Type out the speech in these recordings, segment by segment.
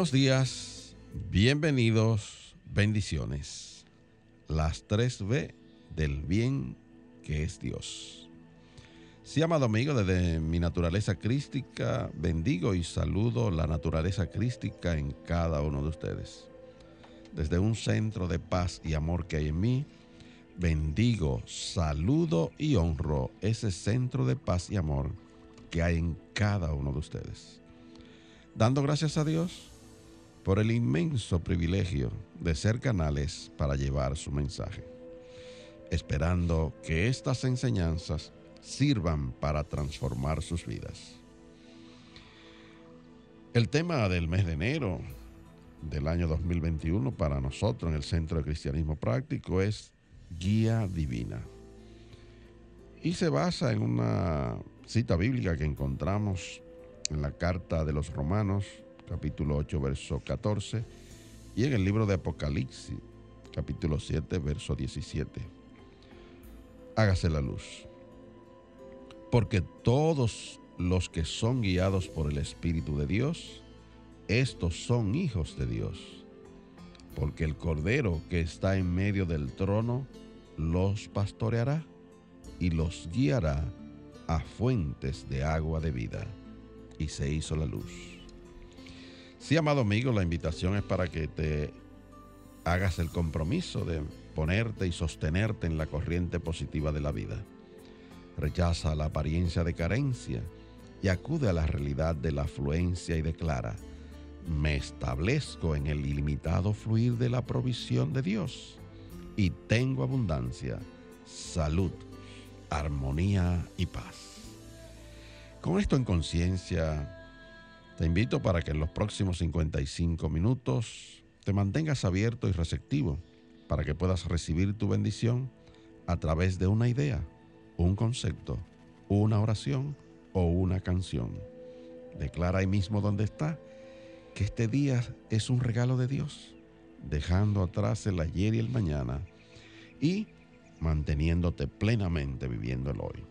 Buenos días, bienvenidos, bendiciones. Las tres B del bien que es Dios. Sí, amado amigo, desde mi naturaleza crística, bendigo y saludo la naturaleza crística en cada uno de ustedes. Desde un centro de paz y amor que hay en mí, bendigo, saludo y honro ese centro de paz y amor que hay en cada uno de ustedes. Dando gracias a Dios por el inmenso privilegio de ser canales para llevar su mensaje, esperando que estas enseñanzas sirvan para transformar sus vidas. El tema del mes de enero del año 2021 para nosotros en el Centro de Cristianismo Práctico es Guía Divina. Y se basa en una cita bíblica que encontramos en la carta de los Romanos capítulo 8, verso 14, y en el libro de Apocalipsis, capítulo 7, verso 17. Hágase la luz. Porque todos los que son guiados por el Espíritu de Dios, estos son hijos de Dios. Porque el Cordero que está en medio del trono los pastoreará y los guiará a fuentes de agua de vida. Y se hizo la luz. Sí, amado amigo, la invitación es para que te hagas el compromiso de ponerte y sostenerte en la corriente positiva de la vida. Rechaza la apariencia de carencia y acude a la realidad de la afluencia y declara, me establezco en el ilimitado fluir de la provisión de Dios y tengo abundancia, salud, armonía y paz. Con esto en conciencia, te invito para que en los próximos 55 minutos te mantengas abierto y receptivo para que puedas recibir tu bendición a través de una idea, un concepto, una oración o una canción. Declara ahí mismo donde está que este día es un regalo de Dios, dejando atrás el ayer y el mañana y manteniéndote plenamente viviendo el hoy.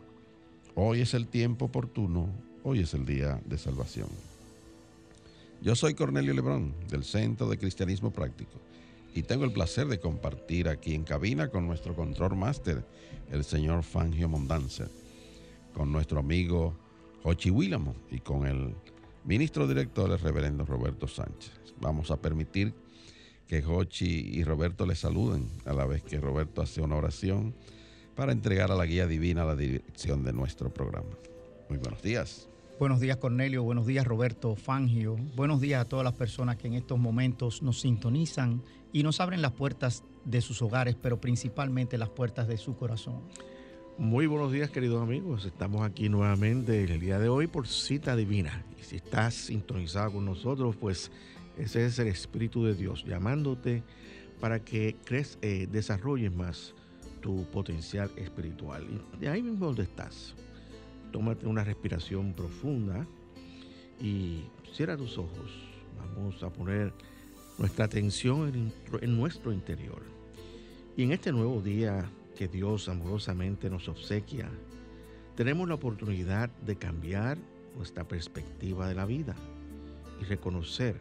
Hoy es el tiempo oportuno, hoy es el día de salvación. Yo soy Cornelio Lebrón, del Centro de Cristianismo Práctico, y tengo el placer de compartir aquí en cabina con nuestro control máster, el señor Fangio Mondanza, con nuestro amigo Jochi Willamo y con el ministro director, el reverendo Roberto Sánchez. Vamos a permitir que Jochi y Roberto le saluden a la vez que Roberto hace una oración para entregar a la guía divina la dirección de nuestro programa. Muy buenos días. Buenos días Cornelio, buenos días Roberto Fangio, buenos días a todas las personas que en estos momentos nos sintonizan y nos abren las puertas de sus hogares, pero principalmente las puertas de su corazón. Muy buenos días queridos amigos, estamos aquí nuevamente el día de hoy por cita divina. Y si estás sintonizado con nosotros, pues ese es el Espíritu de Dios llamándote para que crees, eh, desarrolles más tu potencial espiritual. Y de ahí mismo donde estás, tómate una respiración profunda y cierra tus ojos. Vamos a poner nuestra atención en, nuestro interior. Y en este nuevo día que Dios amorosamente nos obsequia, tenemos la oportunidad de cambiar nuestra perspectiva de la vida y reconocer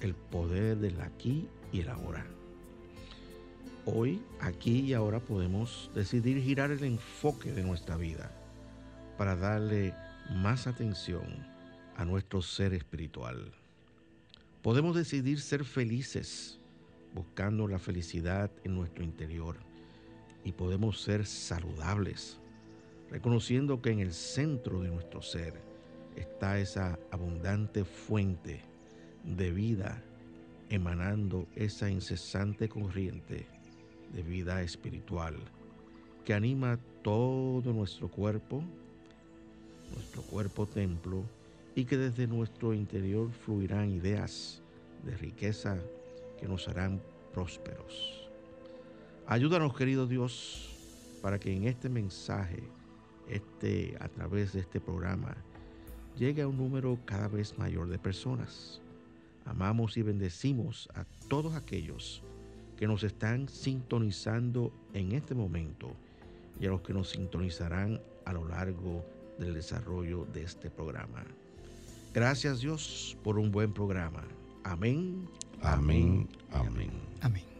el poder del aquí y el ahora. Hoy, aquí y ahora podemos decidir girar el enfoque de nuestra vida para darle más atención a nuestro ser espiritual. Podemos decidir ser felices buscando la felicidad en nuestro interior y podemos ser saludables, reconociendo que en el centro de nuestro ser está esa abundante fuente de vida emanando esa incesante corriente de vida espiritual que anima todo nuestro cuerpo, nuestro cuerpo templo, y que desde nuestro interior fluirán ideas de riqueza que nos harán prósperos. Ayúdanos, querido Dios, para que en este mensaje, este, a través de este programa, llegue a un número cada vez mayor de personas. Amamos y bendecimos a todos aquellos que nos están sintonizando en este momento y a los que nos sintonizarán a lo largo del desarrollo de este programa. Gracias Dios por un buen programa. Amén. Amén. Amén. Amén.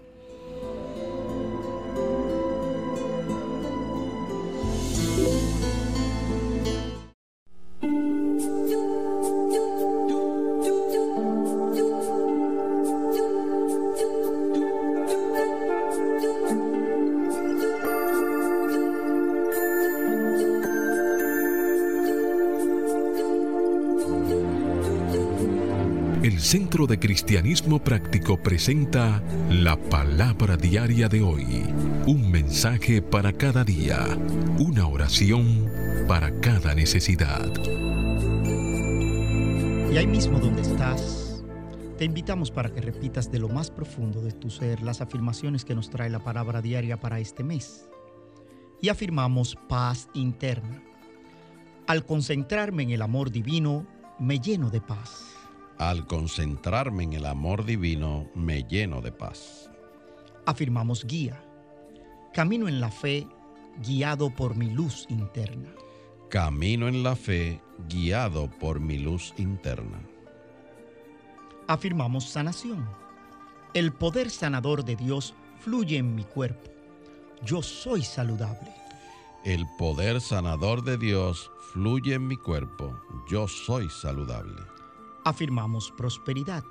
De Cristianismo Práctico presenta la palabra diaria de hoy. Un mensaje para cada día. Una oración para cada necesidad. Y ahí mismo donde estás, te invitamos para que repitas de lo más profundo de tu ser las afirmaciones que nos trae la palabra diaria para este mes. Y afirmamos paz interna. Al concentrarme en el amor divino, me lleno de paz. Al concentrarme en el amor divino, me lleno de paz. Afirmamos guía. Camino en la fe, guiado por mi luz interna. Camino en la fe, guiado por mi luz interna. Afirmamos sanación. El poder sanador de Dios fluye en mi cuerpo. Yo soy saludable. El poder sanador de Dios fluye en mi cuerpo. Yo soy saludable. Afirmamos prosperidad.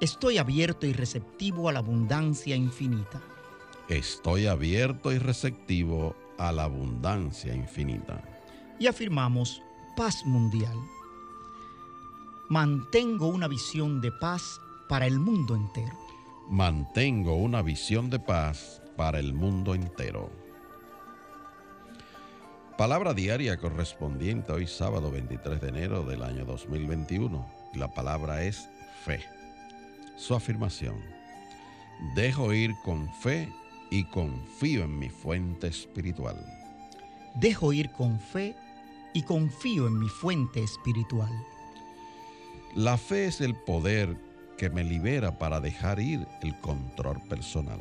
Estoy abierto y receptivo a la abundancia infinita. Estoy abierto y receptivo a la abundancia infinita. Y afirmamos paz mundial. Mantengo una visión de paz para el mundo entero. Mantengo una visión de paz para el mundo entero. Palabra diaria correspondiente hoy sábado 23 de enero del año 2021. La palabra es fe. Su afirmación. Dejo ir con fe y confío en mi fuente espiritual. Dejo ir con fe y confío en mi fuente espiritual. La fe es el poder que me libera para dejar ir el control personal.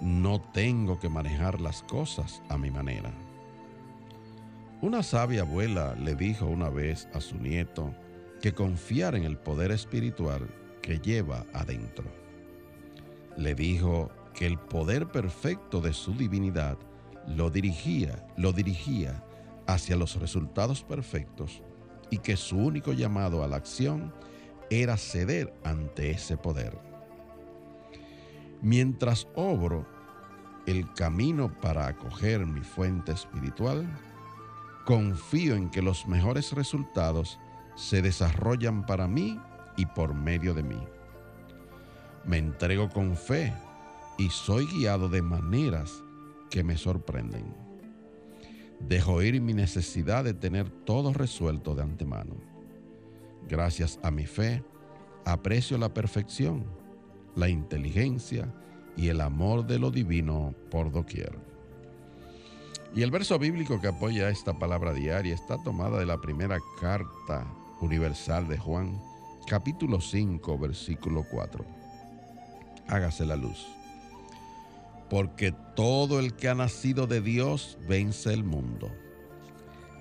No tengo que manejar las cosas a mi manera. Una sabia abuela le dijo una vez a su nieto que confiara en el poder espiritual que lleva adentro. Le dijo que el poder perfecto de su divinidad lo dirigía, lo dirigía hacia los resultados perfectos y que su único llamado a la acción era ceder ante ese poder. Mientras obro el camino para acoger mi fuente espiritual, confío en que los mejores resultados se desarrollan para mí y por medio de mí. Me entrego con fe y soy guiado de maneras que me sorprenden. Dejo ir mi necesidad de tener todo resuelto de antemano. Gracias a mi fe, aprecio la perfección, la inteligencia y el amor de lo divino por doquier. Y el verso bíblico que apoya esta palabra diaria está tomada de la primera carta universal de Juan, capítulo 5, versículo 4. Hágase la luz. Porque todo el que ha nacido de Dios vence el mundo.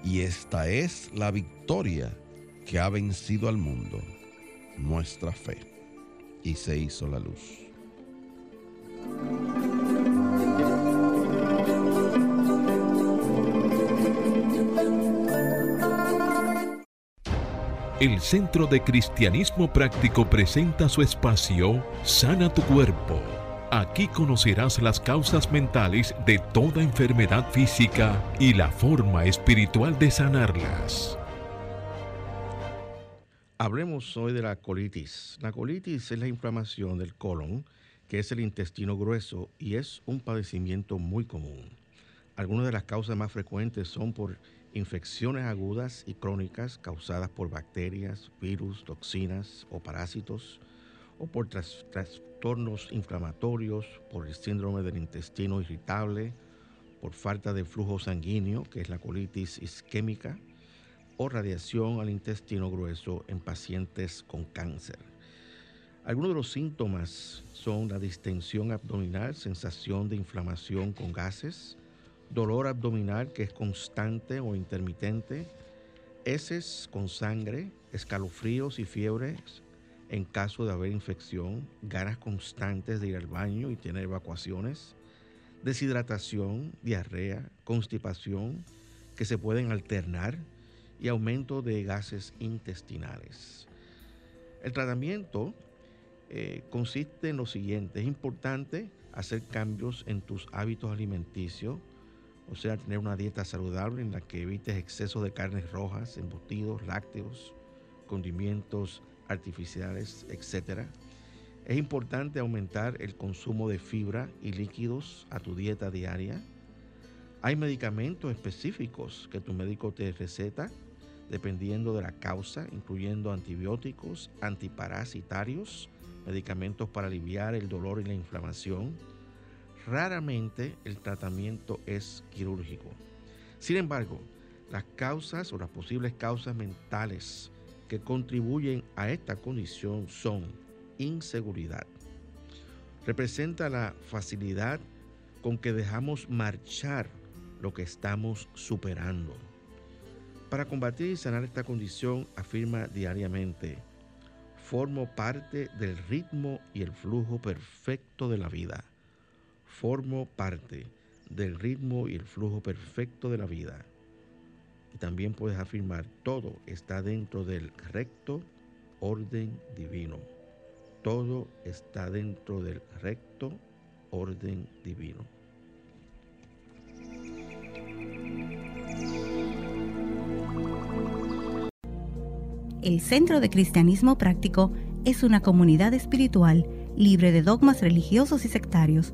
Y esta es la victoria que ha vencido al mundo, nuestra fe. Y se hizo la luz. El Centro de Cristianismo Práctico presenta su espacio Sana tu Cuerpo. Aquí conocerás las causas mentales de toda enfermedad física y la forma espiritual de sanarlas. Hablemos hoy de la colitis. La colitis es la inflamación del colon que es el intestino grueso y es un padecimiento muy común. Algunas de las causas más frecuentes son por infecciones agudas y crónicas causadas por bacterias, virus, toxinas o parásitos, o por trastornos inflamatorios, por el síndrome del intestino irritable, por falta de flujo sanguíneo, que es la colitis isquémica, o radiación al intestino grueso en pacientes con cáncer. Algunos de los síntomas son la distensión abdominal, sensación de inflamación con gases, dolor abdominal que es constante o intermitente, heces con sangre, escalofríos y fiebres en caso de haber infección, ganas constantes de ir al baño y tener evacuaciones, deshidratación, diarrea, constipación que se pueden alternar y aumento de gases intestinales. El tratamiento eh, consiste en lo siguiente, es importante hacer cambios en tus hábitos alimenticios, o sea, tener una dieta saludable en la que evites exceso de carnes rojas, embutidos, lácteos, condimentos artificiales, etc. Es importante aumentar el consumo de fibra y líquidos a tu dieta diaria. Hay medicamentos específicos que tu médico te receta dependiendo de la causa, incluyendo antibióticos, antiparasitarios, medicamentos para aliviar el dolor y la inflamación Raramente el tratamiento es quirúrgico. Sin embargo, las causas o las posibles causas mentales que contribuyen a esta condición son inseguridad. Representa la facilidad con que dejamos marchar lo que estamos superando. Para combatir y sanar esta condición, afirma diariamente, formo parte del ritmo y el flujo perfecto de la vida formo parte del ritmo y el flujo perfecto de la vida. Y también puedes afirmar, todo está dentro del recto orden divino. Todo está dentro del recto orden divino. El Centro de Cristianismo Práctico es una comunidad espiritual libre de dogmas religiosos y sectarios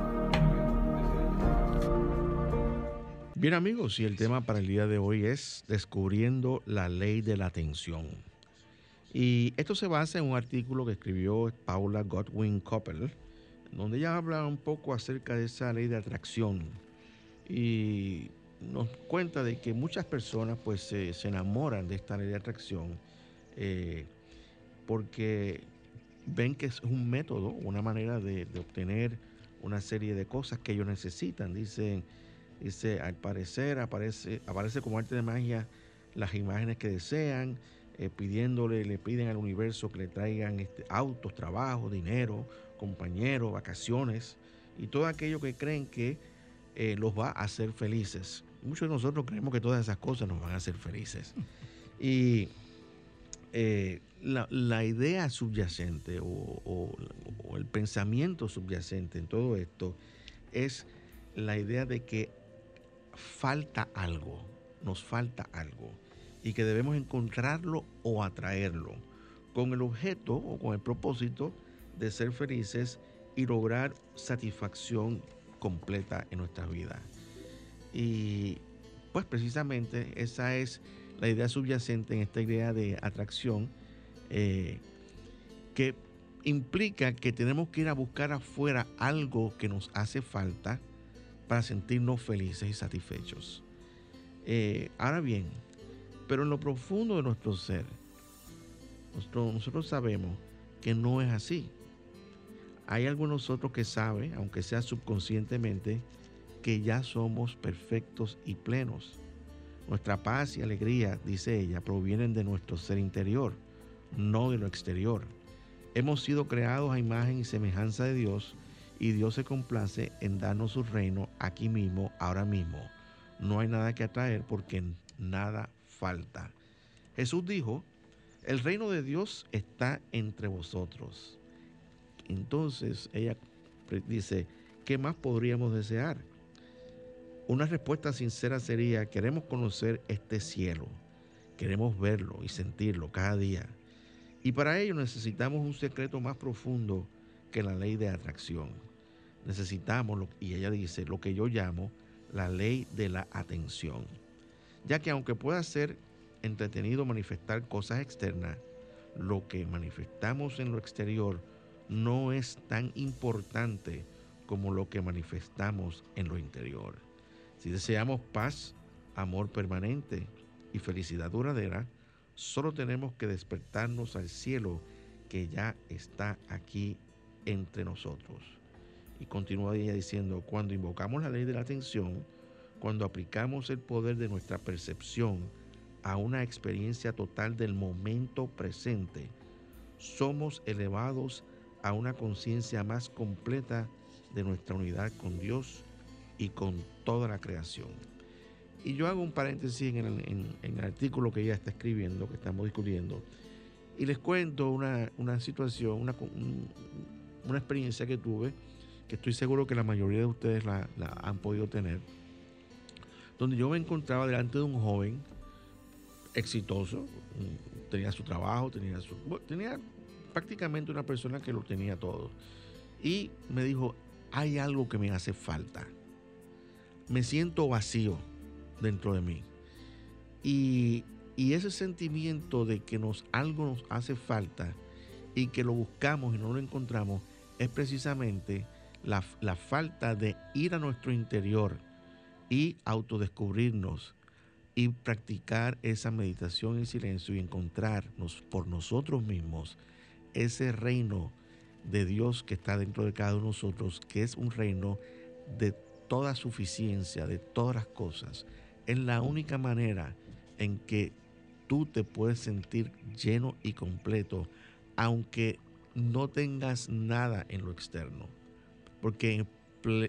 Bien amigos, y el tema para el día de hoy es descubriendo la ley de la atención. Y esto se basa en un artículo que escribió Paula Godwin Coppel, donde ella habla un poco acerca de esa ley de atracción y nos cuenta de que muchas personas pues se, enamoran de esta ley de atracción eh, porque ven que es un método, una manera de, de obtener una serie de cosas que ellos necesitan. Dicen, Dice, al parecer aparece, aparece como arte de magia las imágenes que desean, eh, pidiéndole, le piden al universo que le traigan este, autos, trabajo, dinero, compañeros, vacaciones y todo aquello que creen que eh, los va a hacer felices. Muchos de nosotros creemos que todas esas cosas nos van a hacer felices. Y eh, la, idea subyacente o el pensamiento subyacente en todo esto es la idea de que falta algo, nos falta algo y que debemos encontrarlo o atraerlo con el objeto o con el propósito de ser felices y lograr satisfacción completa en nuestra vida. Y pues precisamente esa es la idea subyacente en esta idea de atracción eh, que implica que tenemos que ir a buscar afuera algo que nos hace falta para sentirnos felices y satisfechos. Eh, ahora bien, pero en lo profundo de nuestro ser, nosotros, sabemos que no es así. Hay algo en nosotros que sabe, aunque sea subconscientemente, que ya somos perfectos y plenos. Nuestra paz y alegría, dice ella, provienen de nuestro ser interior, no de lo exterior. Hemos sido creados a imagen y semejanza de Dios y Dios se complace en darnos su reino aquí mismo, ahora mismo. No hay nada que atraer porque nada falta. Jesús dijo, el reino de Dios está entre vosotros. Entonces ella dice, ¿qué más podríamos desear? Una respuesta sincera sería, queremos conocer este cielo, queremos verlo y sentirlo cada día. Y para ello necesitamos un secreto más profundo que la ley de atracción. Necesitamos, y ella dice, lo que yo llamo la ley de la atención. Ya que aunque pueda ser entretenido manifestar cosas externas, lo que manifestamos en lo exterior no es tan importante como lo que manifestamos en lo interior. Si deseamos paz, amor permanente y felicidad duradera, solo tenemos que despertarnos al cielo que ya está aquí entre nosotros. Y continúa ella diciendo, cuando invocamos la ley de la atención, cuando aplicamos el poder de nuestra percepción a una experiencia total del momento presente, somos elevados a una conciencia más completa de nuestra unidad con Dios y con toda la creación. Y yo hago un paréntesis en el, artículo que ella está escribiendo, que estamos discutiendo, y les cuento una, situación, una, una, experiencia que tuve, que estoy seguro que la mayoría de ustedes la, han podido tener, donde yo me encontraba delante de un joven exitoso, tenía su trabajo, tenía, su, tenía prácticamente una persona que lo tenía todo. Y me dijo, hay algo que me hace falta. Me siento vacío dentro de mí. Y, ese sentimiento de que nos, algo nos hace falta y que lo buscamos y no lo encontramos es precisamente la, falta de ir a nuestro interior y autodescubrirnos y practicar esa meditación en silencio y encontrarnos por nosotros mismos ese reino de Dios que está dentro de cada uno de nosotros, que es un reino de toda suficiencia, de todas las cosas. Es la única manera en que tú te puedes sentir lleno y completo, aunque no tengas nada en lo externo. Porque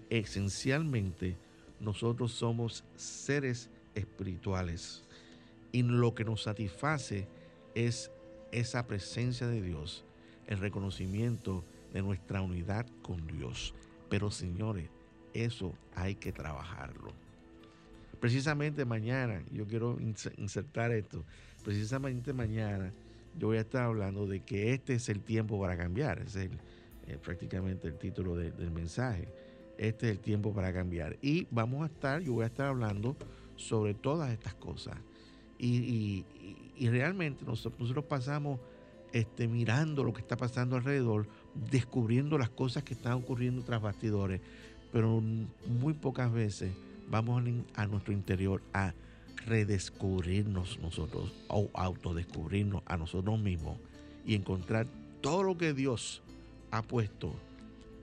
esencialmente nosotros somos seres espirituales y lo que nos satisface es esa presencia de Dios el reconocimiento de nuestra unidad con Dios. Pero señores, eso hay que trabajarlo. Precisamente mañana, yo quiero insertar esto, precisamente mañana yo voy a estar hablando de que este es el tiempo para cambiar, es eh, prácticamente el título del mensaje. Este es el tiempo para cambiar. Y vamos a estar, yo voy a estar hablando sobre todas estas cosas. Y, realmente nosotros, nosotros pasamos este, mirando lo que está pasando alrededor, descubriendo las cosas que están ocurriendo tras bastidores, pero muy pocas veces vamos a nuestro interior a redescubrirnos nosotros o autodescubrirnos a nosotros mismos y encontrar todo lo que Dios ha puesto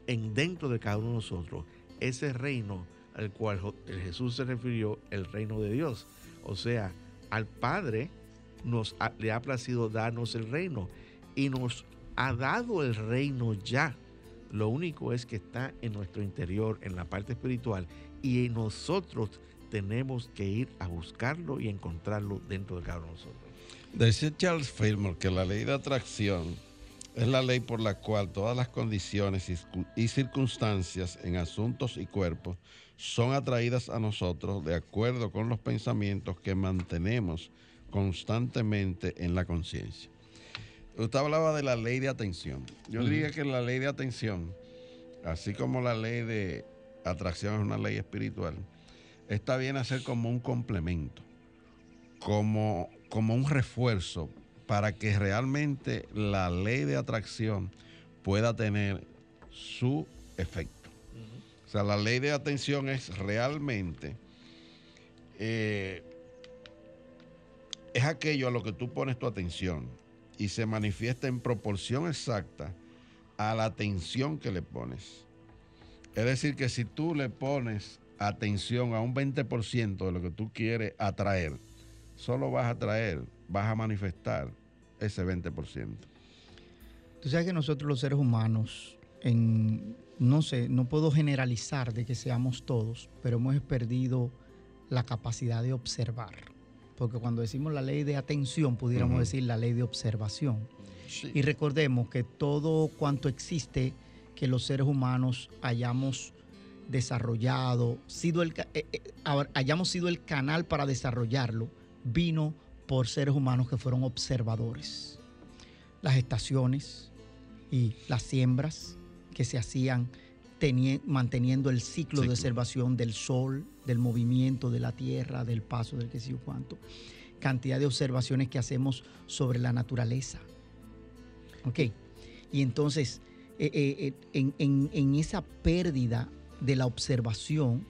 en dentro de cada uno de nosotros, ese reino al cual Jesús se refirió, el reino de Dios. O sea, al Padre nos le ha placido darnos el reino y nos ha dado el reino ya. Lo único es que está en nuestro interior, en la parte espiritual, y nosotros tenemos que ir a buscarlo y encontrarlo dentro de cada uno de nosotros. Dice Charles Fillmore que la ley de atracción es la ley por la cual todas las condiciones y circunstancias en asuntos y cuerpos son atraídas a nosotros de acuerdo con los pensamientos que mantenemos constantemente en la conciencia. Usted hablaba de la ley de atención. Yo diría que la ley de atención, así como la ley de atracción es una ley espiritual, está bien hacer como un complemento, como, como un refuerzo para que realmente la ley de atracción pueda tener su efecto. O sea, la ley de atención es realmente, eh, es aquello a lo que tú pones tu atención y se manifiesta en proporción exacta a la atención que le pones. Es decir, que si tú le pones atención a un 20% de lo que tú quieres atraer, solo vas a atraer, vas a manifestar ese 20%. Tú sabes que nosotros los seres humanos, en no sé, no puedo generalizar de que seamos todos, pero hemos perdido la capacidad de observar. Porque cuando decimos la ley de atención, pudiéramos decir la ley de observación. Y recordemos que todo cuanto existe que los seres humanos hayamos desarrollado, sido el, eh, eh, hayamos sido el canal para desarrollarlo, vino por seres humanos que fueron observadores. Las estaciones y las siembras que se hacían teni- manteniendo el ciclo, de observación del sol, del movimiento de la tierra, del paso del que sé yo cuánto. Cantidad de observaciones que hacemos sobre la naturaleza. ¿Ok? Y entonces, eh, eh, eh, en, en- en esa pérdida de la observación,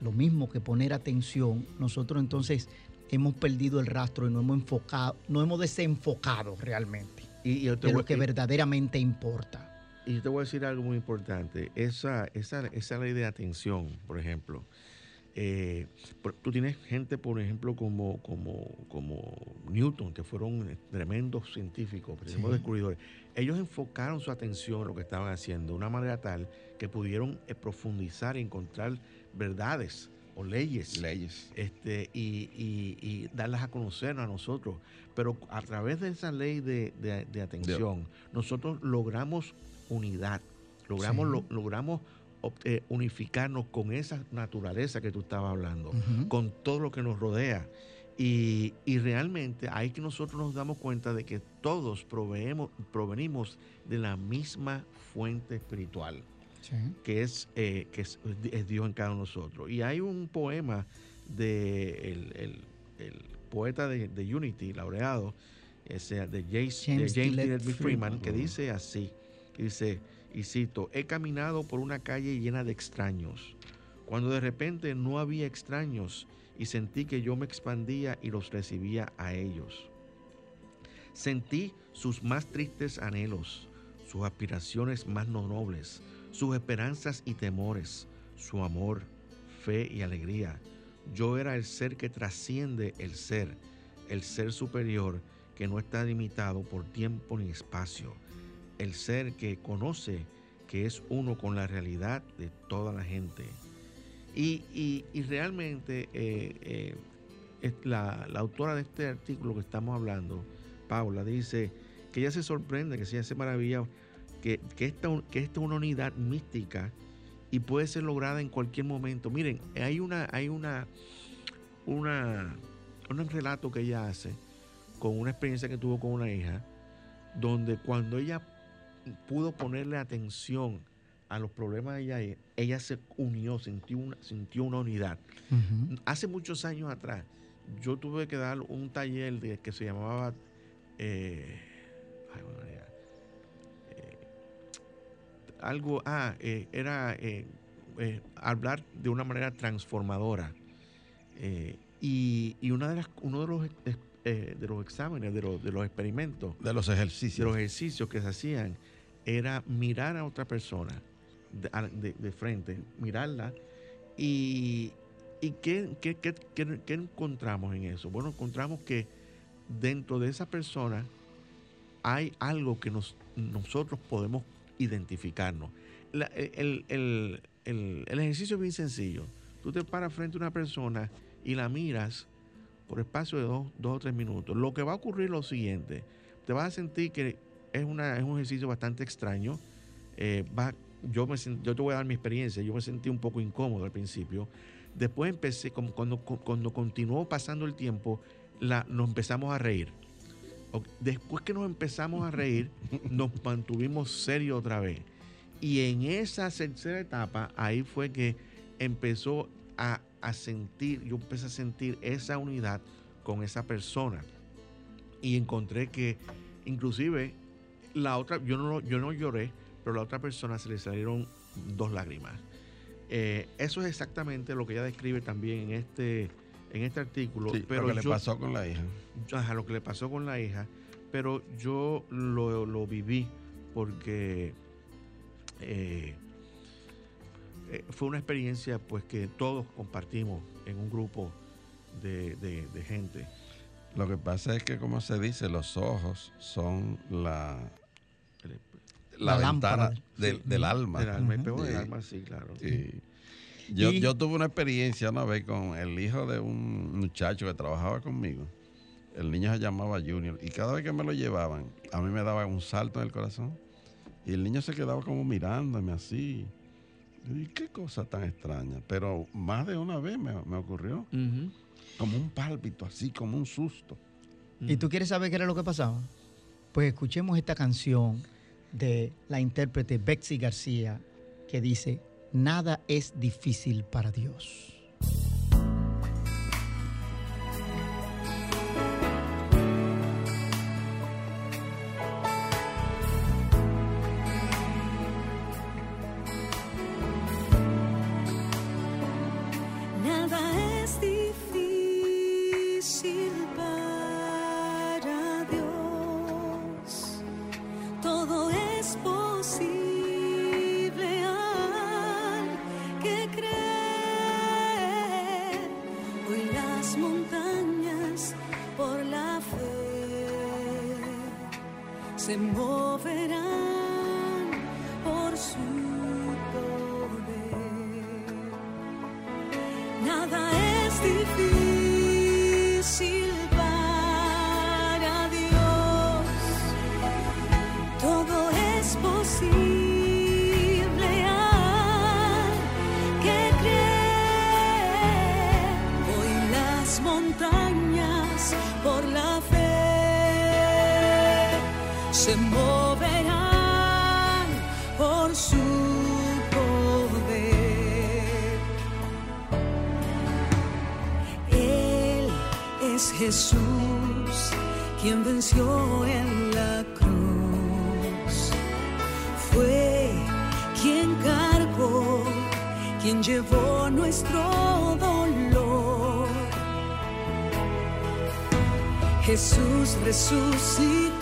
lo mismo que poner atención, nosotros entonces hemos perdido el rastro y no hemos enfocado, no hemos desenfocado realmente Y, y yo te de voy- lo que y- verdaderamente importa. Y yo te voy a decir algo muy importante. Esa, esa, esa ley de atención, por ejemplo. eh, tú tienes gente, por ejemplo, como, como, como Newton, que fueron tremendos científicos, tremendos Sí. descubridores. Ellos enfocaron su atención en lo que estaban haciendo de una manera tal que pudieron eh, profundizar y encontrar verdades o leyes Leyes. este, y, y- y darlas a conocer a nosotros. Pero a través de esa ley de, de- de atención, nosotros logramos unidad, logramos, Sí. lo- logramos eh, unificarnos con esa naturaleza que tú estabas hablando, con todo lo que nos rodea. Y, y realmente ahí que nosotros nos damos cuenta de que todos proveemos, provenimos de la misma fuente espiritual Sí. que es, eh, que es, es Dios en cada uno de nosotros. Y hay un poema de el, el- el poeta de, de Unity, laureado, ese, de James, de James B. Freeman, Freeman. que dice así, dice, y cito, he caminado por una calle llena de extraños, cuando de repente no había extraños y sentí que yo me expandía y los recibía a ellos. Sentí sus más tristes anhelos, sus aspiraciones más no nobles, sus esperanzas y temores, su amor, fe y alegría. Yo era el ser que trasciende el ser, el ser superior que no está limitado por tiempo ni espacio, el ser que conoce que es uno con la realidad de toda la gente. Y, y- y realmente eh, eh, la, autora de este artículo que estamos hablando, Paula, dice que ella se sorprende, que ella se maravilla, que, que, esta, que esta es una unidad mística y puede ser lograda en cualquier momento. Miren, hay una, hay una, una, un relato que ella hace con una experiencia que tuvo con una hija, donde cuando ella pudo ponerle atención a los problemas de ella, ella se unió, sintió una, sintió una unidad. Hace muchos años atrás, yo tuve que dar un taller de, que se llamaba eh, algo, ah, eh, era eh, eh, hablar de una manera transformadora. Y y una de las, uno de los, de los exámenes, de los, de los experimentos, De los de ejercicios. los ejercicios que se hacían era mirar a otra persona de, de- de frente, mirarla y, y ¿qué, qué- qué- qué- qué encontramos en eso? Bueno, encontramos que dentro de esa persona hay algo que nos, nosotros podemos identificarnos. La- el, el- el- el ejercicio es bien sencillo. Tú te paras frente a una persona y la miras por espacio de dos, dos o tres minutos. Lo que va a ocurrir es lo siguiente. Te vas a sentir que es, una, es un ejercicio bastante extraño. Eh, va- yo, me, yo te voy a dar mi experiencia. Yo me sentí un poco incómodo al principio. Después empecé, cuando, cuando continuó pasando el tiempo, la, nos empezamos a reír. Después que nos empezamos a reír, nos mantuvimos serios otra vez. Y en esa tercera etapa, ahí fue que empezó a, a sentir, yo empecé a sentir esa unidad con esa persona. Y encontré que inclusive la otra, yo no, yo no lloré, pero a la otra persona se le salieron dos lágrimas. Eh, eso es exactamente lo que ella describe también en este, en este artículo. Sí, pero lo que le pasó con la hija. ajá, lo que le pasó con la hija, pero yo lo, lo viví porque eh, eh, fue una experiencia pues que todos compartimos en un grupo de, de- de gente. Lo que pasa es que, como se dice, los ojos son la, la, La ventana lámpara. del, del alma. Del alma, el del Sí. alma, sí, claro. Sí. Yo, Y- yo tuve una experiencia una vez con el hijo de un muchacho que trabajaba conmigo. El niño se llamaba Junior y cada vez que me lo llevaban, a mí me daba un salto en el corazón. Y el niño se quedaba como mirándome así. Y qué cosa tan extraña. Pero más de una vez me, me ocurrió. Como un pálpito, así como un susto. ¿Y tú quieres saber qué era lo que pasaba? Pues escuchemos esta canción de la intérprete Betsy García que dice, nada es difícil para Dios. Es Jesús quien venció en la cruz. Fue quien cargó, quien llevó nuestro dolor. Jesús resucitó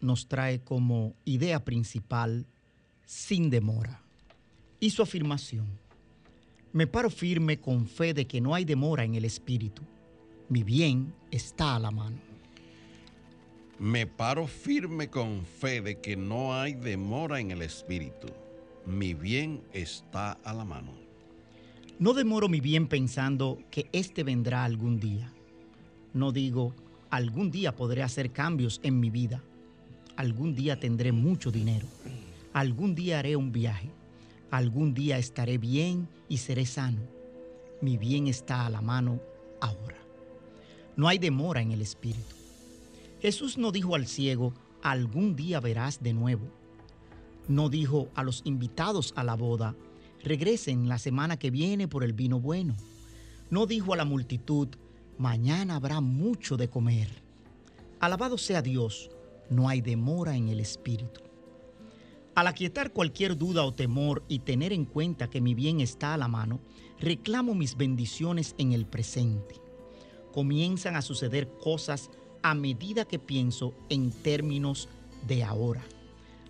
nos trae como idea principal sin demora. Y su afirmación, me paro firme con fe de que no hay demora en el espíritu. Mi bien está a la mano. Me paro firme con fe de que no hay demora en el espíritu. Mi bien está a la mano. No demoro mi bien pensando que éste vendrá algún día. No digo, algún día podré hacer cambios en mi vida. Algún día tendré mucho dinero. Algún día haré un viaje. Algún día estaré bien y seré sano. Mi bien está a la mano ahora. No hay demora en el espíritu. Jesús no dijo al ciego, algún día verás de nuevo. No dijo a los invitados a la boda, regresen la semana que viene por el vino bueno. No dijo a la multitud, mañana habrá mucho de comer. Alabado sea Dios, no hay demora en el espíritu. Al aquietar cualquier duda o temor y tener en cuenta que mi bien está a la mano, reclamo mis bendiciones en el presente. Comienzan a suceder cosas a medida que pienso en términos de ahora.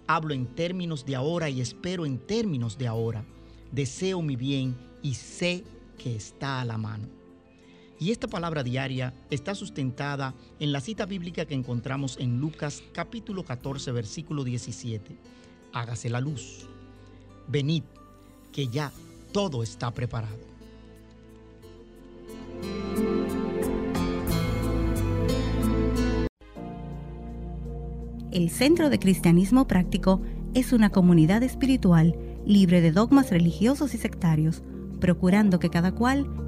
Hablo en términos de ahora y espero en términos de ahora. Deseo mi bien y sé que está a la mano. Y esta palabra diaria está sustentada en la cita bíblica que encontramos en Lucas capítulo 14 versículo 17. Hágase la luz. Venid, que ya todo está preparado. El Centro de Cristianismo Práctico es una comunidad espiritual libre de dogmas religiosos y sectarios, procurando que cada cual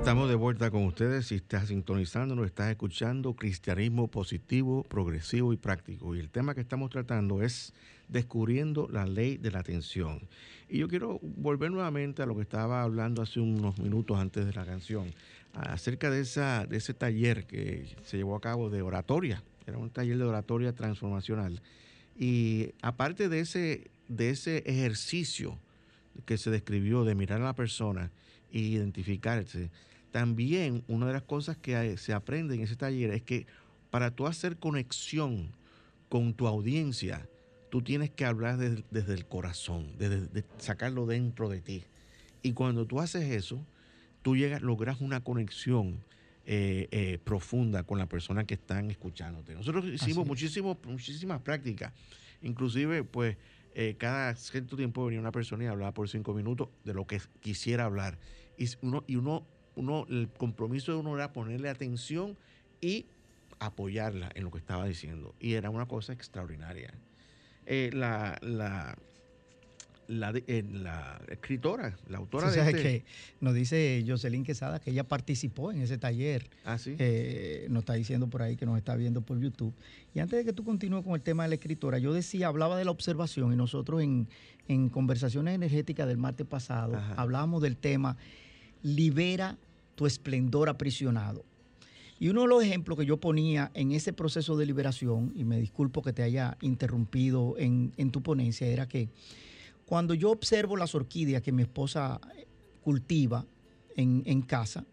Estamos de vuelta con ustedes. Si estás sintonizando, nos estás escuchando Cristianismo positivo, progresivo y práctico. Y el tema que estamos tratando es descubriendo la ley de la atención. Y yo quiero volver nuevamente a lo que estaba hablando hace unos minutos antes de la canción, acerca de, esa, de ese taller que se llevó a cabo de oratoria era un taller de oratoria transformacional. Y aparte de ese, de ese ejercicio que se describió de mirar a la persona e identificarse, también una de las cosas que se aprende en ese taller es que para tú hacer conexión con tu audiencia, tú tienes que hablar desde, el corazón, desde, sacarlo dentro de ti. Y cuando tú haces eso, tú llegas, logras una conexión eh, eh, profunda con la persona que están escuchándote. Nosotros hicimos muchísimo, muchísimas prácticas. Inclusive, pues, eh, cada cierto tiempo venía una persona y hablaba por cinco minutos de lo que quisiera hablar. Y uno, y uno, uno, el compromiso de uno era ponerle atención y apoyarla en lo que estaba diciendo. Y era una cosa extraordinaria. la, la, la, la escritora, la autora de este... que nos dice Jocelyn Quesada que ella participó en ese taller. Ah, sí. Eh, nos está diciendo por ahí que nos está viendo por YouTube. Y antes de que tú continúes con el tema de la escritora, yo decía, hablaba de la observación y nosotros en, conversaciones energéticas del martes pasado hablábamos del tema libera tu esplendor aprisionado. Y uno de los ejemplos que yo ponía en ese proceso de liberación, y me disculpo que te haya interrumpido en, en tu ponencia, era que cuando yo observo las orquídeas que mi esposa cultiva en, casa,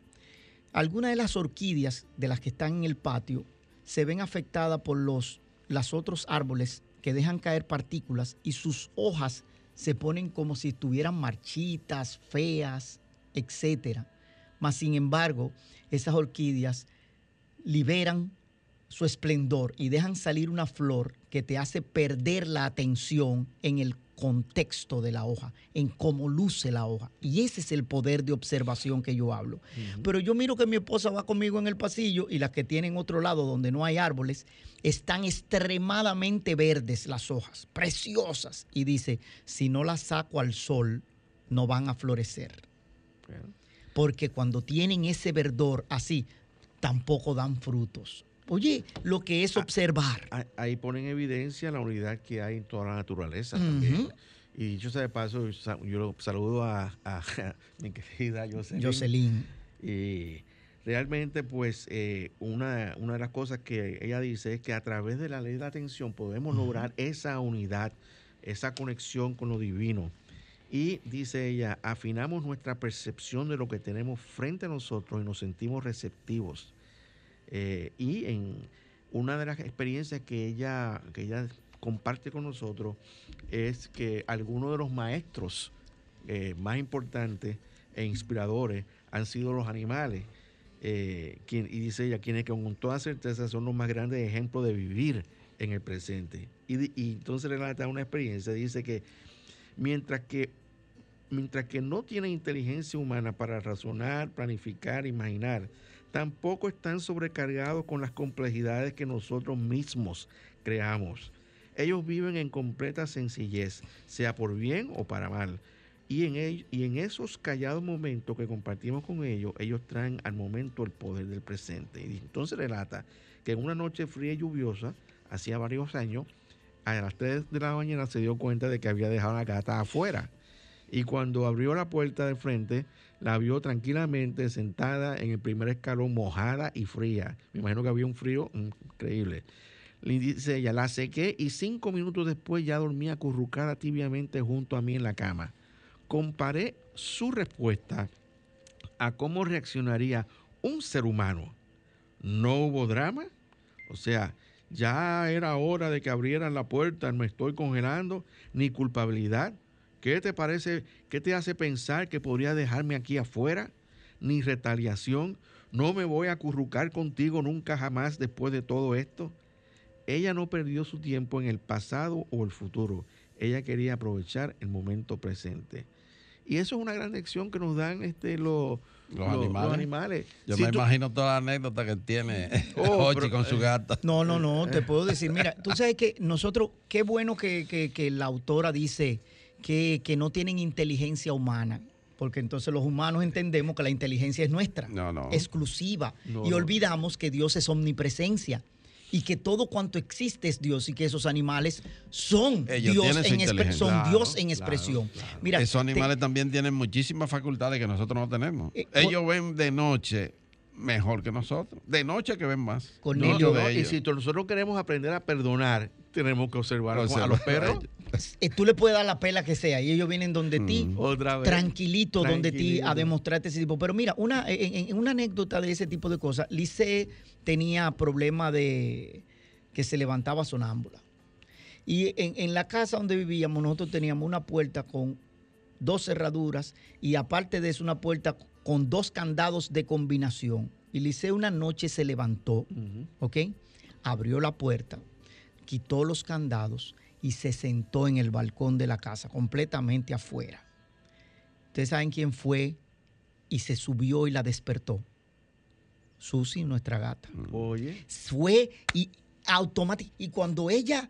algunas de las orquídeas de las que están en el patio se ven afectadas por los las otros árboles que dejan caer partículas y sus hojas se ponen como si estuvieran marchitas, feas, etc. Mas sin embargo, esas orquídeas liberan su esplendor y dejan salir una flor que te hace perder la atención en el contexto de la hoja, en cómo luce la hoja. Y ese es el poder de observación que yo hablo. Pero yo miro que mi esposa va conmigo en el pasillo y las que tienen otro lado donde no hay árboles, están extremadamente verdes las hojas, preciosas. Y dice, si no las saco al sol, no van a florecer. Porque cuando tienen ese verdor así, tampoco dan frutos. Oye, lo que es Ah, observar. Ah, Ahí pone en evidencia la unidad que hay en toda la naturaleza también. Y dicho sea de paso, yo saludo a, a mi querida Jocelyn. Jocelyn. Y realmente, pues, eh, una, una de las cosas que ella dice es que a través de la ley de la atención podemos lograr esa unidad, esa conexión con lo divino. Y dice ella, afinamos nuestra percepción de lo que tenemos frente a nosotros y nos sentimos receptivos. Eh, y en una de las experiencias que ella, que ella comparte con nosotros es que algunos de los maestros eh, más importantes e inspiradores han sido los animales. eh, y dice ella, quienes con toda certeza son los más grandes ejemplos de vivir en el presente. Y, y entonces relata una experiencia, dice que mientras que mientras que no tienen inteligencia humana para razonar, planificar, imaginar, tampoco están sobrecargados con las complejidades que nosotros mismos creamos. Ellos viven en completa sencillez, sea por bien o para mal. Y en, y en esos callados momentos que compartimos con ellos, ellos traen al momento el poder del presente. Y entonces relata que en una noche fría y lluviosa, hacía varios años, a las 3 de la mañana se dio cuenta de que había dejado la gata afuera. Y cuando abrió la puerta de frente, la vio tranquilamente sentada en el primer escalón, mojada y fría. Me imagino que había un frío increíble. Le dice ella, la sequé y cinco minutos después ya dormía acurrucada tibiamente junto a mí en la cama. Comparé su respuesta a cómo reaccionaría un ser humano. No hubo drama, o sea, ya era hora de que abrieran la puerta, me estoy congelando, ni culpabilidad. ¿Qué te parece, qué te hace pensar que podría dejarme aquí afuera? Ni retaliación. No me voy a acurrucar contigo nunca jamás después de todo esto. Ella no perdió su tiempo en el pasado o el futuro. Ella quería aprovechar el momento presente. Y eso es una gran lección que nos dan este, los, Los animales. animales. Yo Si me tú- imagino toda la anécdota que tiene Oh, pero, con su eh, gata. No, no, no, te puedo decir, mira, tú sabes que nosotros, qué bueno que, que- que la autora dice que, que no tienen inteligencia humana, porque entonces los humanos entendemos que la inteligencia es nuestra, No, no. exclusiva, No, y olvidamos que Dios es omnipresencia. Y que todo cuanto existe es Dios y que esos animales son Ellos Dios en son Claro, Dios en expresión. claro. Mira, Esos te- animales también tienen muchísimas facultades que nosotros no tenemos. Eh, Ellos ven de noche mejor que nosotros. De noche que ven más. Cornelio, No, y si nosotros queremos aprender a perdonar, tenemos que observar a los perros. eh, tú le puedes dar la pela que sea y ellos vienen donde ti Mm. Otra vez. tranquilito, donde ti a demostrarte ese tipo. Pero mira, una, en, en una anécdota de ese tipo de cosas, Lice tenía problema de que se levantaba sonámbula. Y en, en la casa donde vivíamos, nosotros teníamos una puerta con dos cerraduras y aparte de eso, una puerta con dos candados de combinación. Y Lice una noche se levantó. ¿ok? Abrió la puerta, quitó los candados y se sentó en el balcón de la casa, completamente afuera. Ustedes saben quién fue y se subió y la despertó. Susi, nuestra gata. Oye, Fue y automático. Y cuando ella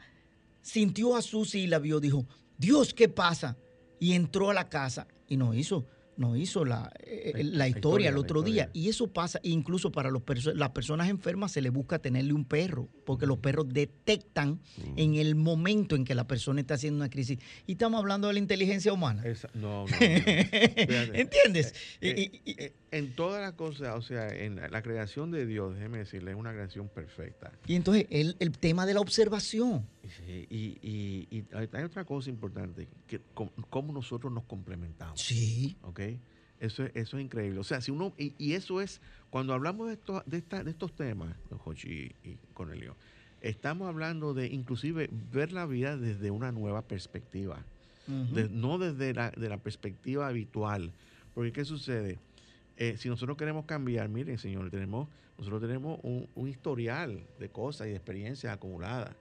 sintió a Susi y la vio, dijo, Dios, ¿qué pasa? Y entró a la casa y nos hizo, nos hizo la, eh, La- historia el otro día. Y eso pasa incluso para los perso- las personas enfermas se le busca tenerle un perro, porque los perros detectan en el momento en que la persona está haciendo una crisis. Y estamos hablando de la inteligencia humana. esa- no, no. ¿Entiendes? Eh, Y- y- y- eh, en todas las cosas, o sea, en la, creación de Dios, déjeme decirle, es una creación perfecta. y entonces el, el tema de la observación. Sí, Y, y- y hay otra cosa importante, que cómo nosotros nos complementamos. Sí. ¿ok? Eso es, eso es increíble. O sea, si uno, y, y eso es, cuando hablamos de, esto, de, esta- de estos temas, Jochi y, y Cornelio, estamos hablando de inclusive ver la vida desde una nueva perspectiva, de- no desde la, de la perspectiva habitual. Porque ¿qué sucede? eh, si nosotros queremos cambiar, miren, señores, tenemos, nosotros tenemos un, un historial de cosas y de experiencias acumuladas.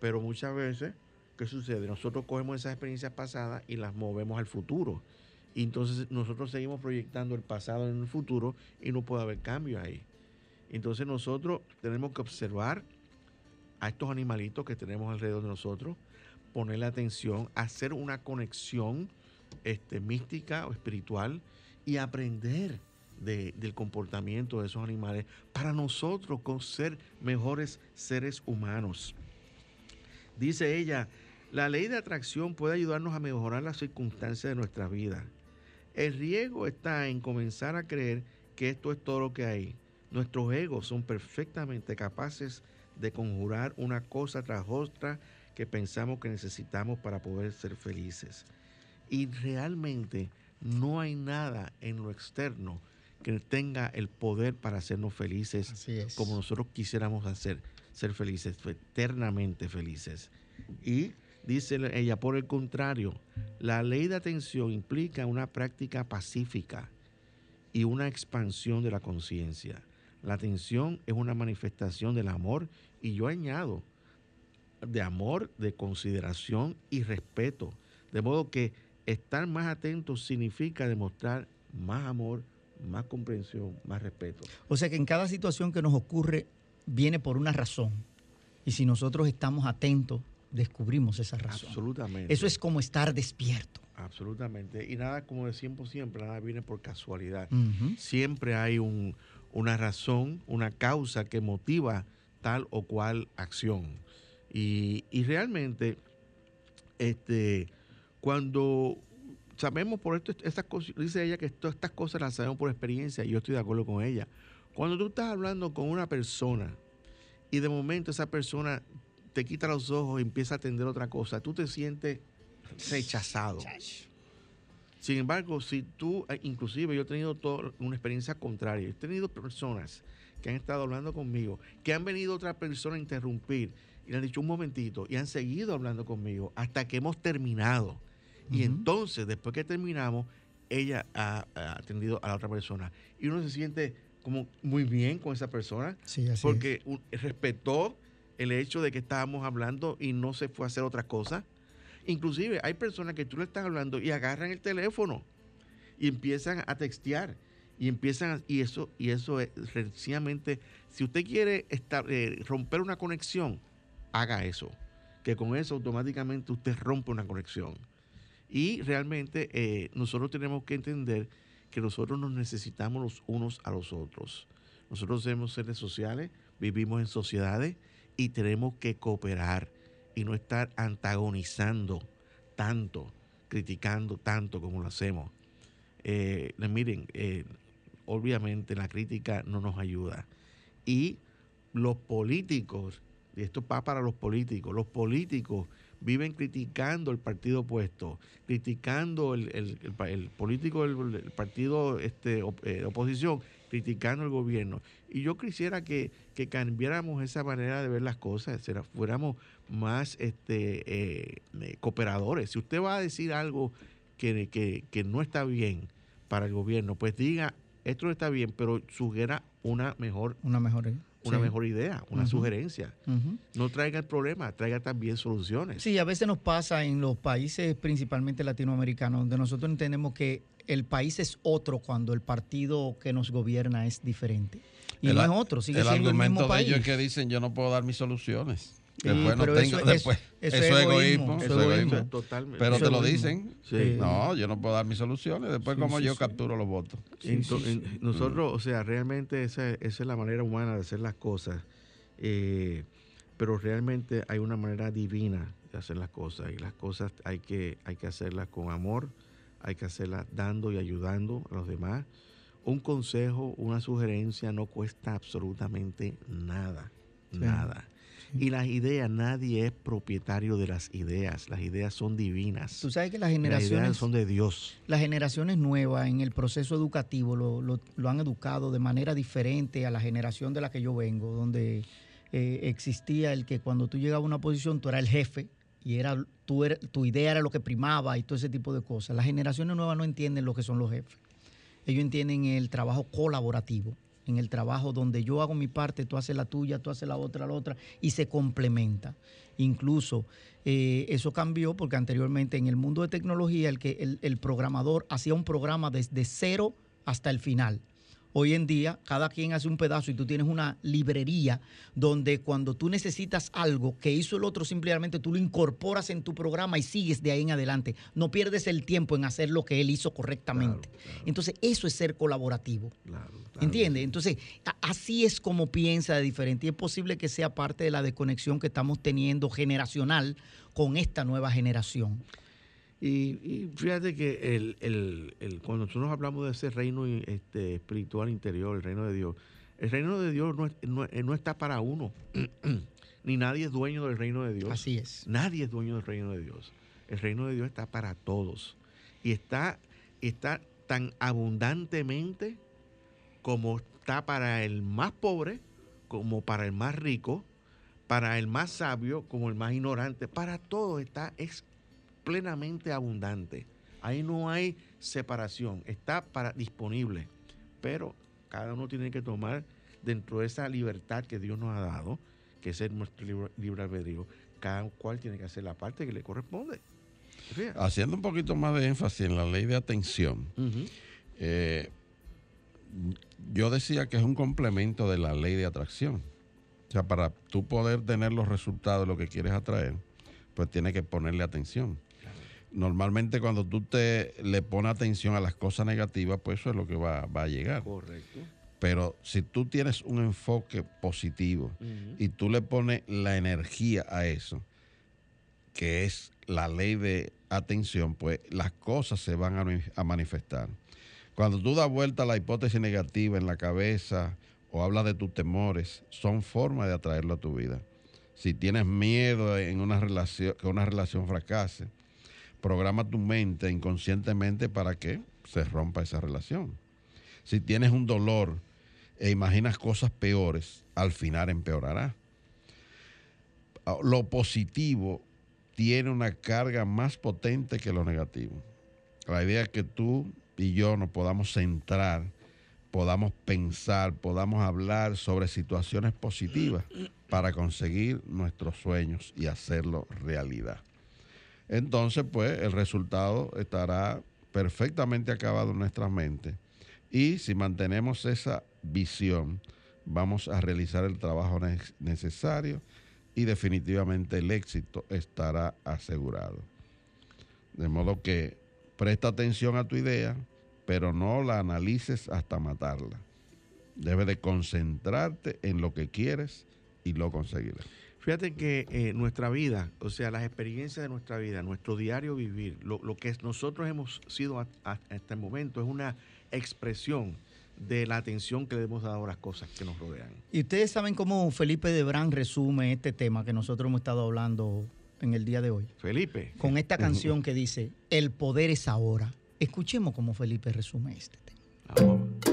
Pero muchas veces, ¿qué sucede? Nosotros cogemos esas experiencias pasadas y las movemos al futuro. Y entonces nosotros seguimos proyectando el pasado en el futuro y no puede haber cambio ahí. Entonces nosotros tenemos que observar a estos animalitos que tenemos alrededor de nosotros, ponerle atención, hacer una conexión este, mística o espiritual y aprender de- del comportamiento de esos animales para nosotros con ser mejores seres humanos. Dice ella, la ley de atracción puede ayudarnos a mejorar las circunstancias de nuestra vida. El riesgo está en comenzar a creer que esto es todo lo que hay. Nuestros egos son perfectamente capaces de conjurar una cosa tras otra que pensamos que necesitamos para poder ser felices. Y realmente no hay nada en lo externo que tenga el poder para hacernos felices como nosotros quisiéramos hacer, ser felices, eternamente felices. Y dice ella, por el contrario, la ley de atención implica una práctica pacífica y una expansión de la conciencia. La atención es una manifestación del amor y yo añado de amor, de consideración y respeto. De modo que estar más atento significa demostrar más amor, más comprensión, más respeto. O sea que en cada situación que nos ocurre viene por una razón. Y si nosotros estamos atentos, descubrimos esa razón. Absolutamente. Eso es como estar despierto. Absolutamente. Y nada, como decimos siempre, nada viene por casualidad. Siempre hay un- una razón, una causa que motiva tal o cual acción. Y, y realmente, este, cuando sabemos por esto, estas cosas, dice ella que todas estas cosas las sabemos por experiencia y yo estoy de acuerdo con ella. Cuando tú estás hablando con una persona y de momento esa persona te quita los ojos y empieza a atender otra cosa, tú te sientes rechazado. Sin embargo, si tú, eh, inclusive yo he tenido todo- una experiencia contraria, he tenido personas que han estado hablando conmigo, que han venido otra persona a interrumpir y le han dicho un momentito y han seguido hablando conmigo hasta que hemos terminado. Y entonces, después que terminamos, ella ha, ha atendido a la otra persona. Y uno se siente como muy bien con esa persona Sí, así porque un- respetó el hecho de que estábamos hablando y no se fue a hacer otra cosa. Inclusive hay personas que tú le estás hablando y agarran el teléfono y empiezan a textear y empiezan a- y eso y eso es sencillamente si usted quiere eh, romper una conexión haga eso que con eso automáticamente usted rompe una conexión y realmente eh, nosotros tenemos que entender que nosotros nos necesitamos los unos a los otros nosotros somos seres sociales vivimos en sociedades y tenemos que cooperar y no estar antagonizando tanto, criticando tanto como lo hacemos. Eh, miren, eh, obviamente la crítica no nos ayuda. Y los políticos, y esto va para los políticos, los políticos viven criticando el partido opuesto, criticando el, el- el el político del el partido este, eh, oposición, criticando el gobierno. Y yo quisiera que, que cambiáramos esa manera de ver las cosas, será- fuéramos más este, eh, eh, cooperadores. Si usted va a decir algo que, que- que no está bien para el gobierno, pues diga, esto no está bien, pero sugiera una mejor, Una mejor. una sí. mejor idea, una sugerencia. No traiga el problema, traiga también soluciones. Sí, a veces nos pasa en los países principalmente latinoamericanos, donde nosotros entendemos que el país es otro cuando el partido que nos gobierna es diferente. Y El no es otro, sigue el siendo el argumento mismo de país. ellos es que dicen yo no puedo dar mis soluciones. Sí, después no tengo, eso- después, eso- eso, eso es egoísmo, egoísmo, eso eso es es egoísmo. egoísmo. totalmente. Pero Eso te lo dicen. Sí. No, yo no puedo dar mis soluciones. Después, Sí, como sí, yo sí. capturo los votos. Nosotros, o sea, realmente esa, esa es la manera humana de hacer las cosas, eh, pero realmente hay una manera divina de hacer las cosas y las cosas hay que, hay que hacerlas con amor, hay que hacerlas dando y ayudando a los demás. Un consejo, una sugerencia no cuesta absolutamente nada, Sí. nada. Y las ideas, nadie es propietario de las ideas, las ideas son divinas. Tú sabes que las Las ideas generaciones, son de Dios. las generaciones nuevas en el proceso educativo lo, lo- lo han educado de manera diferente a la generación de la que yo vengo, donde eh, existía el que cuando tú llegabas a una posición tú eras el jefe y era, era- tu idea era lo que primaba y todo ese tipo de cosas. Las generaciones nuevas no entienden lo que son los jefes. ellos entienden el trabajo colaborativo, en el trabajo donde yo hago mi parte, tú haces la tuya, tú haces la otra, la otra, y se complementa. Incluso eh, eso cambió porque anteriormente en el mundo de tecnología el, que, el, el programador hacía un programa desde cero hasta el final. Hoy en día, cada quien hace un pedazo y tú tienes una librería donde cuando tú necesitas algo que hizo el otro, simplemente tú lo incorporas en tu programa y sigues de ahí en adelante. No pierdes el tiempo en hacer lo que él hizo correctamente. Claro, claro. Entonces, eso es ser colaborativo. Claro. ¿Entiendes? Entonces, así es como piensa de diferente. Y es posible que sea parte de la desconexión que estamos teniendo generacional con esta nueva generación. Y, y fíjate que el, el- el- cuando nosotros hablamos de ese reino este, espiritual interior, el reino de Dios, el reino de Dios no, es- no- eh, no está para uno, ni nadie es dueño del reino de Dios. Así es. Nadie es dueño del reino de Dios. El reino de Dios está para todos. Y está, está tan abundantemente como está para el más pobre, como para el más rico, para el más sabio, como el más ignorante. Para todo está, es plenamente abundante. Ahí no hay separación. Está para, disponible. Pero cada uno tiene que tomar dentro de esa libertad que Dios nos ha dado, que es el nuestro libre, libre albedrío, cada cual tiene que hacer la parte que le corresponde. Fíjate. Haciendo un poquito más de énfasis en la ley de atención, eh, yo decía que es un complemento de la ley de atracción. O sea, para tú poder tener los resultados de lo que quieres atraer, pues tienes que ponerle atención. Normalmente cuando tú te le pones atención a las cosas negativas, pues eso es lo que va, va a llegar. Correcto. Pero si tú tienes un enfoque positivo y tú le pones la energía a eso, que es la ley de atención, pues las cosas se van a, a manifestar. Cuando tú das vuelta a la hipótesis negativa en la cabeza o hablas de tus temores, son formas de atraerlo a tu vida. Si tienes miedo en una relación, que una relación fracase, programa tu mente inconscientemente para que se rompa esa relación. Si tienes un dolor e imaginas cosas peores, al final empeorará. Ah, Lo positivo tiene una carga más potente que lo negativo. La idea es que tú y yo nos podamos centrar, podamos pensar, podamos hablar sobre situaciones positivas para conseguir nuestros sueños y hacerlo realidad. Entonces, pues, el resultado estará perfectamente acabado en nuestras mentes. Y si mantenemos esa visión, vamos a realizar el trabajo ne- necesario y definitivamente el éxito estará asegurado. De modo que presta atención a tu idea, pero no la analices hasta matarla. Debes de concentrarte en lo que quieres y lo conseguirás. Fíjate que eh, nuestra vida, o sea, las experiencias de nuestra vida, nuestro diario vivir, lo, lo que nosotros hemos sido hasta el momento es una expresión de la atención que le hemos dado a las cosas que nos rodean. Y ustedes saben cómo Felipe Debrán resume este tema que nosotros hemos estado hablando en el día de hoy. Felipe, Con esta canción que dice, El poder es ahora. Escuchemos cómo Felipe resume este tema. vamos.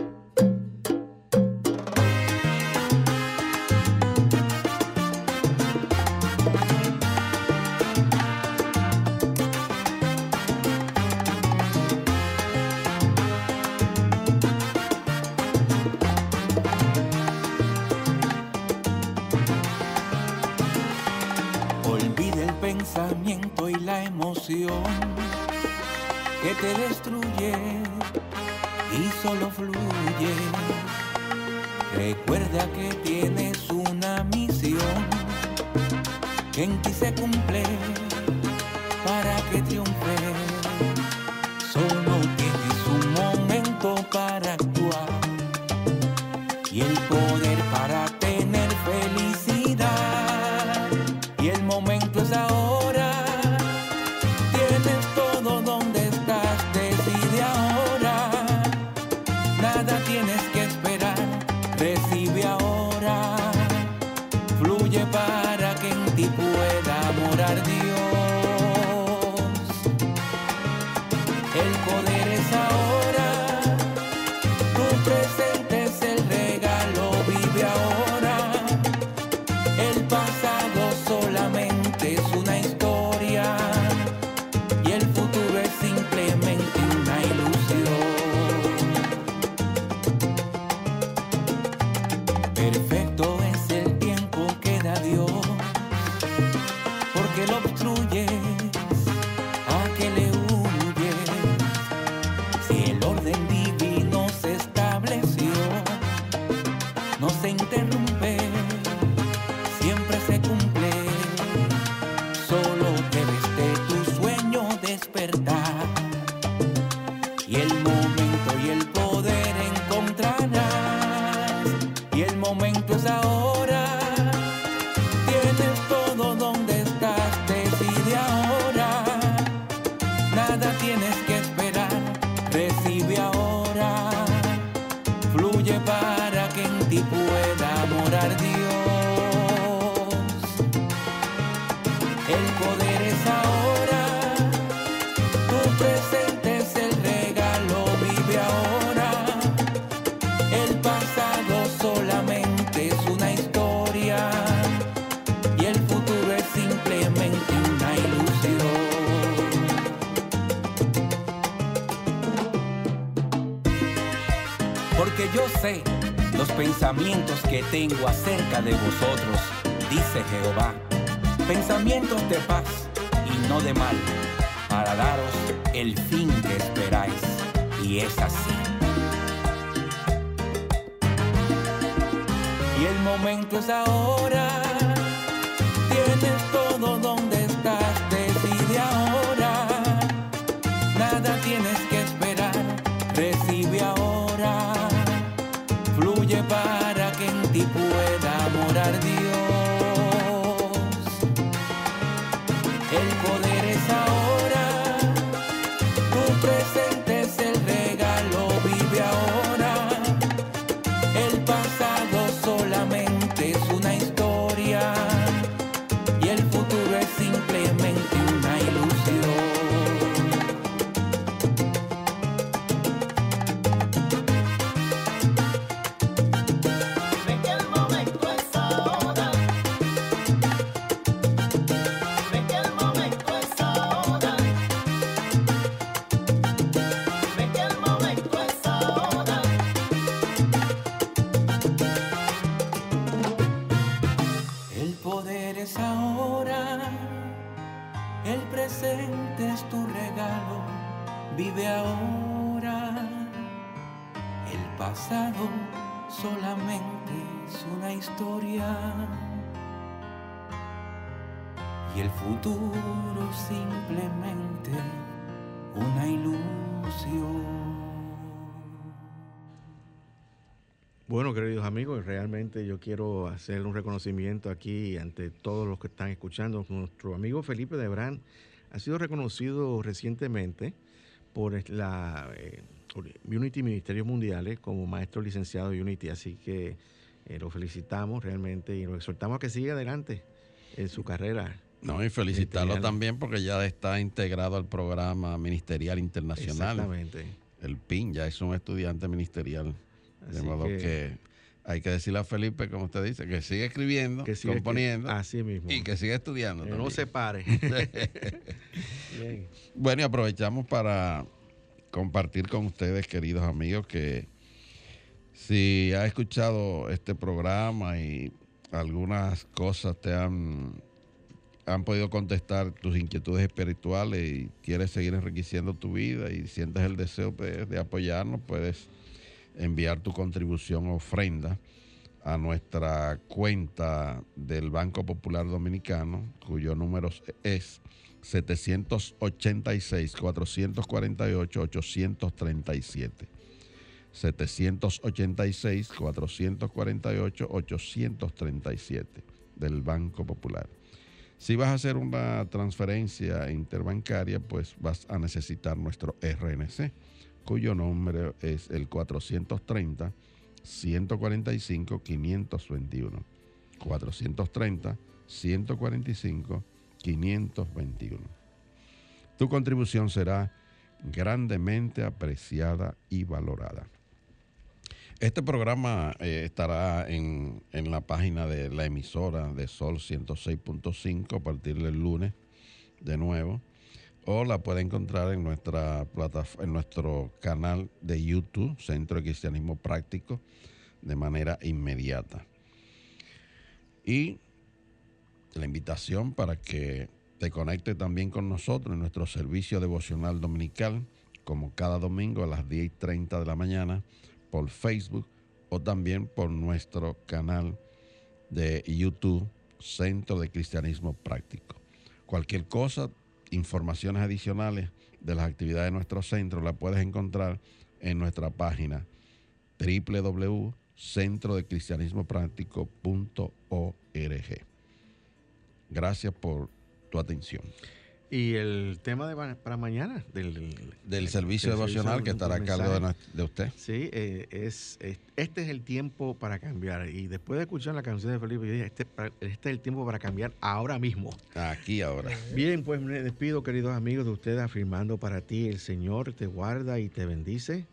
Se cumple que lo obstruye. Tengo acerca de vosotros, dice Jehová. Pensamientos de paz y no de mal, para daros el fin que esperáis. Y es así. Y el momento es ahora. Amigos, realmente yo quiero hacer un reconocimiento aquí ante todos los que están escuchando. Nuestro amigo Felipe Debrán ha sido reconocido recientemente por la eh, Unity Ministerios Mundiales como maestro licenciado de Unity, así que eh, lo felicitamos realmente y lo exhortamos a que siga adelante en su carrera. No, y felicitarlo también porque ya está integrado al programa ministerial internacional. Exactamente. El PIN ya es un estudiante ministerial. de Así modo que- que, hay que decirle a Felipe, como usted dice, que siga escribiendo, Que componiendo así mismo. y que siga estudiando. Que no se pare. Bien. Bueno, y aprovechamos para compartir con ustedes, queridos amigos, que si has escuchado este programa y algunas cosas te han, han podido contestar tus inquietudes espirituales y quieres seguir enriqueciendo tu vida y sientes el deseo de, de apoyarnos, puedes enviar tu contribución o ofrenda a nuestra cuenta del Banco Popular Dominicano, cuyo número es 786-448-837. 786-448-837 del Banco Popular. Si vas a hacer una transferencia interbancaria, pues vas a necesitar nuestro RNC, cuyo número es el 430 145 521. 430 145 521. Tu contribución será grandemente apreciada y valorada. Este programa eh, estará en, en la página de la emisora de Sol 106.5 a partir del lunes de nuevo. O la puede encontrar en, nuestra en nuestro canal de YouTube, Centro de Cristianismo Práctico, de manera inmediata. Y la invitación para que te conecte también con nosotros en nuestro servicio devocional dominical, como cada domingo a las 10 y 30 de la mañana, por Facebook o también por nuestro canal de YouTube, Centro de Cristianismo Práctico. Cualquier cosa, informaciones adicionales de las actividades de nuestro centro, la puedes encontrar en nuestra página www.centrodecristianismopráctico.org. Gracias por tu atención. Y el tema de para mañana del, Del servicio devocional que estará a cargo de, usted. Sí, eh, es, es- este es el tiempo para cambiar. Y después de escuchar la canción de Felipe, yo dije, este, este es el tiempo para cambiar ahora mismo. Aquí ahora. Bien, pues me despido, queridos amigos, de ustedes, afirmando para ti, el Señor te guarda y te bendice.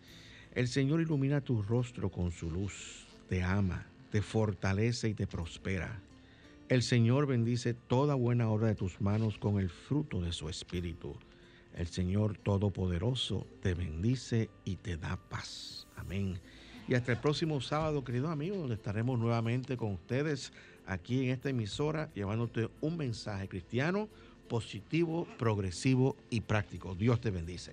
El Señor ilumina tu rostro con su luz, te ama, te fortalece y te prospera. El Señor bendice toda buena obra de tus manos con el fruto de su espíritu. El Señor Todopoderoso te bendice y te da paz. Amén. y hasta el próximo sábado, queridos amigos, donde estaremos nuevamente con ustedes aquí en esta emisora llevándote un mensaje cristiano positivo, progresivo y práctico. Dios te bendice.